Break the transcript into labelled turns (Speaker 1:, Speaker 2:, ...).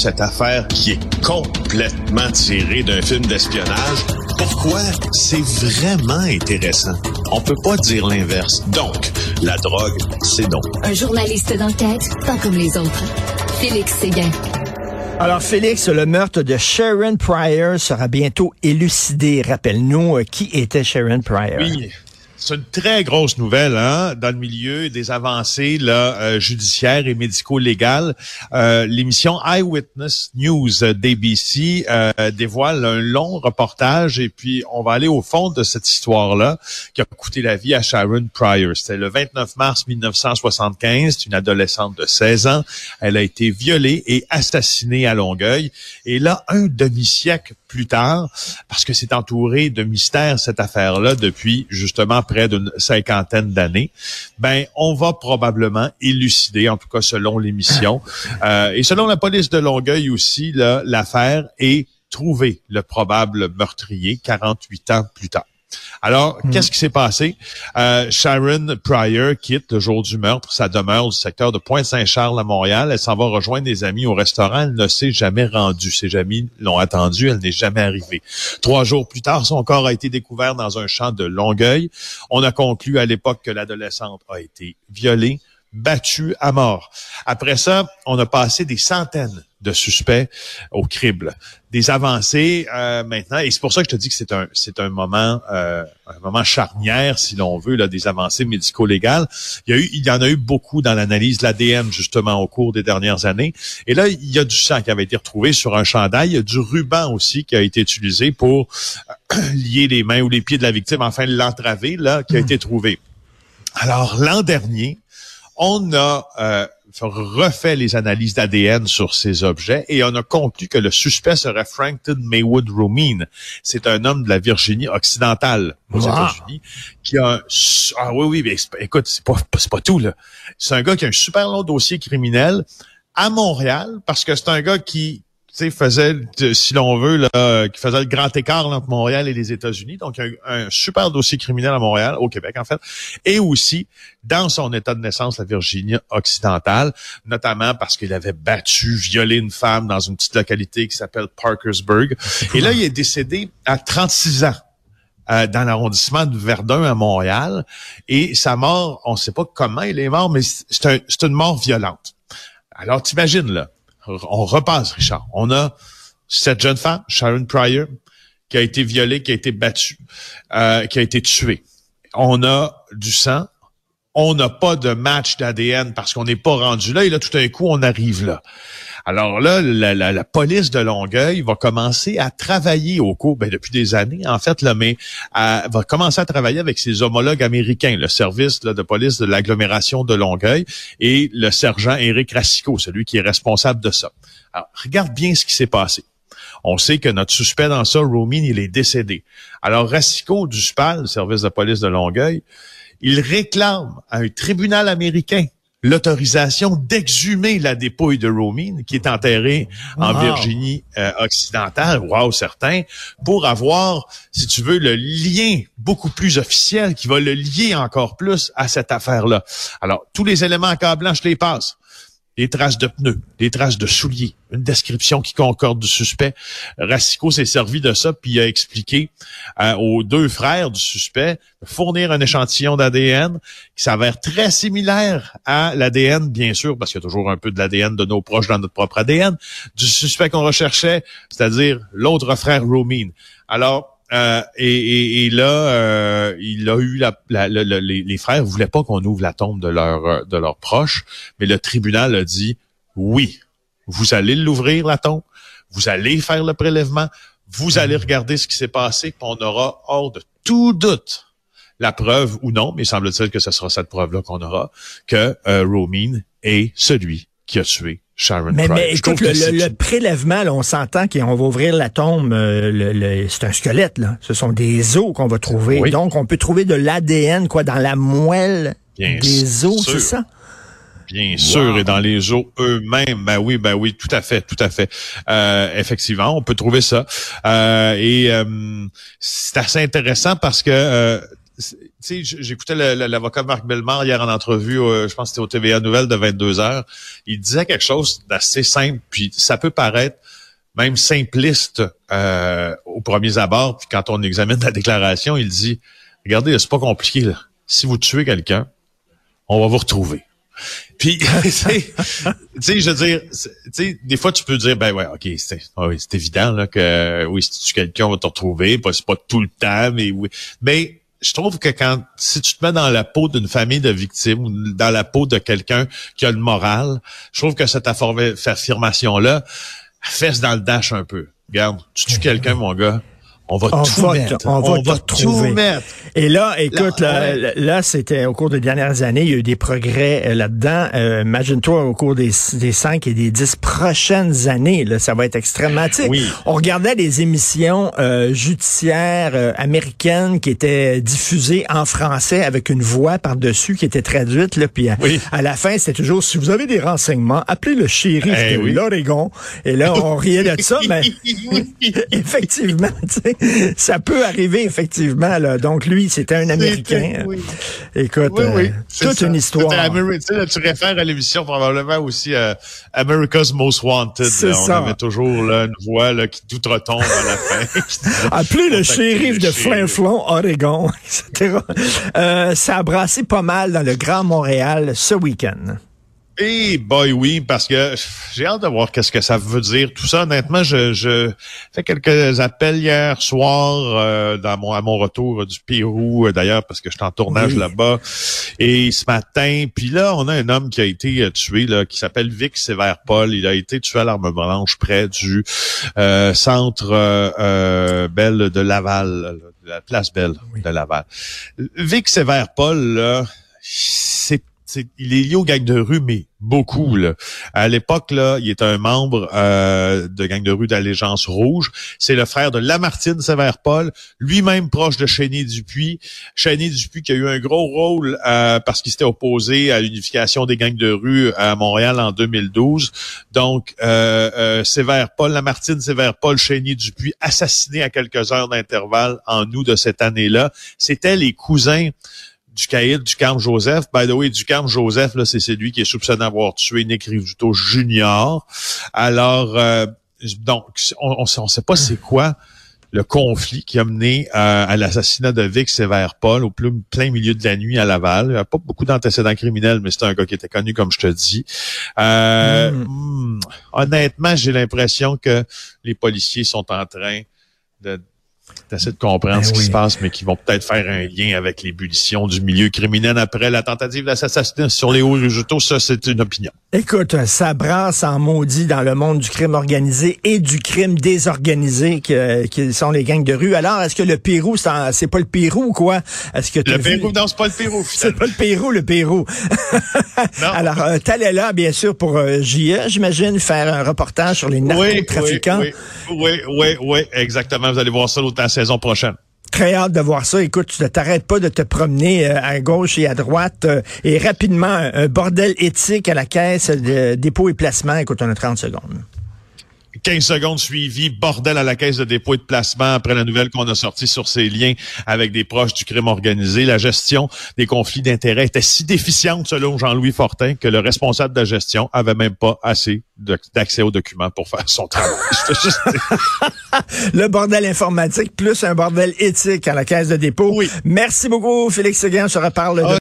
Speaker 1: cette affaire qui est complètement tirée d'un film d'espionnage. Pourquoi? C'est vraiment intéressant? On peut pas dire l'inverse. Donc, la drogue, c'est non.
Speaker 2: Un journaliste d'enquête, pas comme les autres. Félix Séguin.
Speaker 3: Alors, Félix, le meurtre de Sharon Pryor sera bientôt élucidé. Rappelle-nous euh, qui était Sharon Pryor?
Speaker 1: Oui. C'est une très grosse nouvelle hein, dans le milieu des avancées là, euh, judiciaires et médico-légales. Euh, L'émission Eyewitness News d'ABC euh, dévoile un long reportage et puis on va aller au fond de cette histoire-là qui a coûté la vie à Sharon Pryor. C'était le 29 mars 1975, c'est une adolescente de 16 ans. Elle a été violée et assassinée à Longueuil. Et là, un demi-siècle plus tard, parce que c'est entouré de mystères cette affaire-là depuis justement près d'une cinquantaine d'années, ben on va probablement élucider, en tout cas selon l'émission, euh, et selon la police de Longueuil aussi, l'affaire est trouver le probable meurtrier 48 ans plus tard. Alors, hmm. qu'est-ce qui s'est passé? Euh, Sharon Pryor quitte le jour du meurtre sa demeure du secteur de Pointe-Saint-Charles à Montréal. Elle s'en va rejoindre des amis au restaurant. Elle ne s'est jamais rendue. Ses amis l'ont attendue. Elle n'est jamais arrivée. Trois jours plus tard, son corps a été découvert dans un champ de Longueuil. On a conclu à l'époque que l'adolescente a été violée, battue à mort. Après ça, on a passé des centaines de suspects au crible. Des avancées euh, maintenant, et c'est pour ça que je te dis que c'est un c'est un moment euh, un moment charnière, si l'on veut, là, des avancées médico-légales. Il y a eu il y en a eu beaucoup dans l'analyse de l'ADN justement au cours des dernières années. Et là, il y a du sang qui avait été retrouvé sur un chandail, il y a du ruban aussi qui a été utilisé pour euh, lier les mains ou les pieds de la victime, enfin l'entraver là, qui a hmm. été trouvé. Alors l'an dernier, on a euh, refait les analyses d'ADN sur ces objets et on a conclu que le suspect serait Frankton Maywood Romine. C'est un homme de la Virginie occidentale aux États-Unis qui a un... Ah oui, oui, mais écoute, c'est pas, pas tout, là. C'est un gars qui a un super long dossier criminel à Montréal parce que c'est un gars qui faisait, si l'on veut, là, qui faisait le grand écart entre Montréal et les États-Unis. Donc, un, un, super dossier criminel à Montréal, au Québec, en fait. Et aussi, dans son état de naissance, la Virginie occidentale, notamment parce qu'il avait battu, violé une femme dans une petite localité qui s'appelle Parkersburg. Et là, il est décédé à 36 ans. Euh, dans l'arrondissement de Verdun à Montréal. Et sa mort, on ne sait pas comment il est mort, mais c'est un, une mort violente. Alors, t'imagines, là, on repasse, Richard. On a cette jeune femme, Sharon Pryor, qui a été violée, qui a été battue, euh, qui a été tuée. On a du sang. On n'a pas de match d'ADN parce qu'on n'est pas rendu là. Et là, tout d'un coup, on arrive là. Alors là, la, police de Longueuil va commencer à travailler au cours, ben, depuis des années, en fait, là, mais va commencer à travailler avec ses homologues américains, le service de police de l'agglomération de Longueuil et le sergent Éric Racicot, celui qui est responsable de ça. Alors, regarde bien ce qui s'est passé. On sait que notre suspect dans ça, Romine, il est décédé. Alors, Racicot du SPAL, le service de police de Longueuil, il réclame à un tribunal américain l'autorisation d'exhumer la dépouille de Romine, qui est enterrée en Virginie euh, occidentale, wow, certain, pour avoir, si tu veux, le lien beaucoup plus officiel qui va le lier encore plus à cette affaire-là. Alors, tous les éléments en cas blanc, je les passe des traces de pneus, des traces de souliers, une description qui concorde du suspect. Racicot s'est servi de ça, puis a expliqué euh, aux deux frères du suspect de fournir un échantillon d'ADN qui s'avère très similaire à l'ADN, bien sûr, parce qu'il y a toujours un peu de l'ADN de nos proches dans notre propre ADN, du suspect qu'on recherchait, c'est-à-dire l'autre frère Romine. Alors, euh, et, et, là, euh, il a eu la, les, les, frères voulaient pas qu'on ouvre la tombe de leur de leurs proches, mais le tribunal a dit oui, vous allez l'ouvrir la tombe, vous allez faire le prélèvement, vous allez regarder ce qui s'est passé, puis on aura hors de tout doute la preuve ou non, mais semble-t-il que ce sera cette preuve-là qu'on aura que euh, Romine est celui qui a tué
Speaker 3: mais, mais écoute, le, prélèvement, on s'entend qu'on va ouvrir la tombe, euh, c'est un squelette, là. Ce sont des os qu'on va trouver. Donc, on peut trouver de l'ADN, quoi, dans la moelle des os, c'est ça?
Speaker 1: Bien sûr, et dans les os eux-mêmes, ben oui, ben oui, tout à fait, tout à fait. Euh, effectivement, on peut trouver ça. Euh, et c'est assez intéressant parce que sais, j'écoutais l'avocat Marc Bellemare hier en entrevue, je pense que c'était au TVA Nouvelle de 22 heures. Il disait quelque chose d'assez simple, puis ça peut paraître même simpliste euh, aux premiers abords. Puis quand on examine la déclaration, il dit, regardez, c'est pas compliqué. Là. Si vous tuez quelqu'un, on va vous retrouver. Puis, tu sais, je veux dire, tu sais, des fois, tu peux dire, ben ouais, ok, c'est ah oui, évident là, que oui, si tu tues quelqu'un, on va te retrouver. C'est pas tout le temps, mais oui. Mais je trouve que quand si tu te mets dans la peau d'une famille de victimes ou dans la peau de quelqu'un qui a le moral, je trouve que cette affirmation-là fesse dans le dash un peu. Regarde, tu tues quelqu'un, mon gars, on va tout mettre.
Speaker 3: On, va, tout mettre. Et là, écoute, là, c'était au cours des dernières années, il y a eu des progrès euh, là-dedans. Euh, imagine-toi au cours des, des cinq et des dix prochaines années, là, ça va être extrêmement. Oui. On regardait des émissions euh, judiciaires euh, américaines qui étaient diffusées en français avec une voix par-dessus qui était traduite. Là, puis à, la fin, c'était toujours si vous avez des renseignements, appelez le shérif eh de l'Oregon. Et là, on riait de ça, mais effectivement, tu sais ça peut arriver effectivement. Là. Donc lui, c'était un Américain. Écoute, euh, toute une histoire.
Speaker 1: tu réfères à l'émission probablement aussi euh, America's Most Wanted. On avait toujours là, une voix là, qui tout retombe à la fin.
Speaker 3: Appelez le shérif de Flin-Flon, Oregon, etc. Euh, ça a brassé pas mal dans le Grand Montréal ce week-end.
Speaker 1: Eh boy oui, parce que j'ai hâte de voir qu'est-ce que ça veut dire. Tout ça, honnêtement, je, je fais quelques appels hier soir euh, dans mon, à mon retour du Pérou, euh, d'ailleurs, parce que je suis en tournage là-bas. Et ce matin, puis là, on a un homme qui a été euh, tué, là, qui s'appelle Vic Sévère-Paul. Il a été tué à l'arme blanche près du centre Belle de Laval, la place Belle de Laval. Vic Sévère-Paul, là, c'est il est lié aux gangs de rue, mais beaucoup. À l'époque, là, il est un membre euh, de gang de rue d'Allégeance Rouge. C'est le frère de Lamartine Sévère-Paul, lui-même proche de Chénier Dupuis. Chénier Dupuis qui a eu un gros rôle euh, parce qu'il s'était opposé à l'unification des gangs de rue à Montréal en 2012. Donc, euh, euh, Sévère-Paul, Lamartine Sévère-Paul, Chénier Dupuis, assassinés à quelques heures d'intervalle en août de cette année-là. C'était les cousins du caïd du Carme Joseph. By the way, du Carme Joseph, là, c'est celui qui est soupçonné d'avoir tué Nick Rivuto Junior. Alors, euh, donc, on ne sait pas c'est quoi le conflit qui a mené euh, à l'assassinat de Vic Sévère-Paul au plein milieu de la nuit à Laval. Il n'y a pas beaucoup d'antécédents criminels, mais c'est un gars qui était connu, comme je te dis. Euh, hmm. Hmm, honnêtement, j'ai l'impression que les policiers sont en train de T'essaies de comprendre ben ce qui se passe, mais qui vont peut-être faire un lien avec l'ébullition du milieu criminel après la tentative d'assassinat sur les hauts résultats. Ça, c'est une opinion.
Speaker 3: Écoute, ça brasse en maudit dans le monde du crime organisé et du crime désorganisé que, qui sont les gangs de rue. Alors, est-ce que le Pérou, c'est pas le Pérou ou quoi? Est-ce que
Speaker 1: le Pérou, non, c'est pas le Pérou.
Speaker 3: C'est pas le Pérou, le Pérou. non. Alors, euh, est là, bien sûr, pour euh, JE, j'imagine, faire un reportage sur les narcotrafiquants.
Speaker 1: Oui, oui, oui, oui, oui, exactement. Vous allez voir ça l'autre saison prochaine.
Speaker 3: Très hâte de voir ça. Écoute, tu ne t'arrêtes pas de te promener euh, à gauche et à droite. Euh, et rapidement, un bordel éthique à la caisse de dépôt et placement. Écoute, on a 30 secondes.
Speaker 1: 15 secondes suivies, bordel à la caisse de dépôt et de placement après la nouvelle qu'on a sortie sur ces liens avec des proches du crime organisé. La gestion des conflits d'intérêts était si déficiente selon Jean-Louis Fortin que le responsable de la gestion avait même pas assez d'accès aux documents pour faire son travail.
Speaker 3: le bordel informatique plus un bordel éthique à la caisse de dépôt. Oui. Merci beaucoup, Félix Seguin. On se reparle.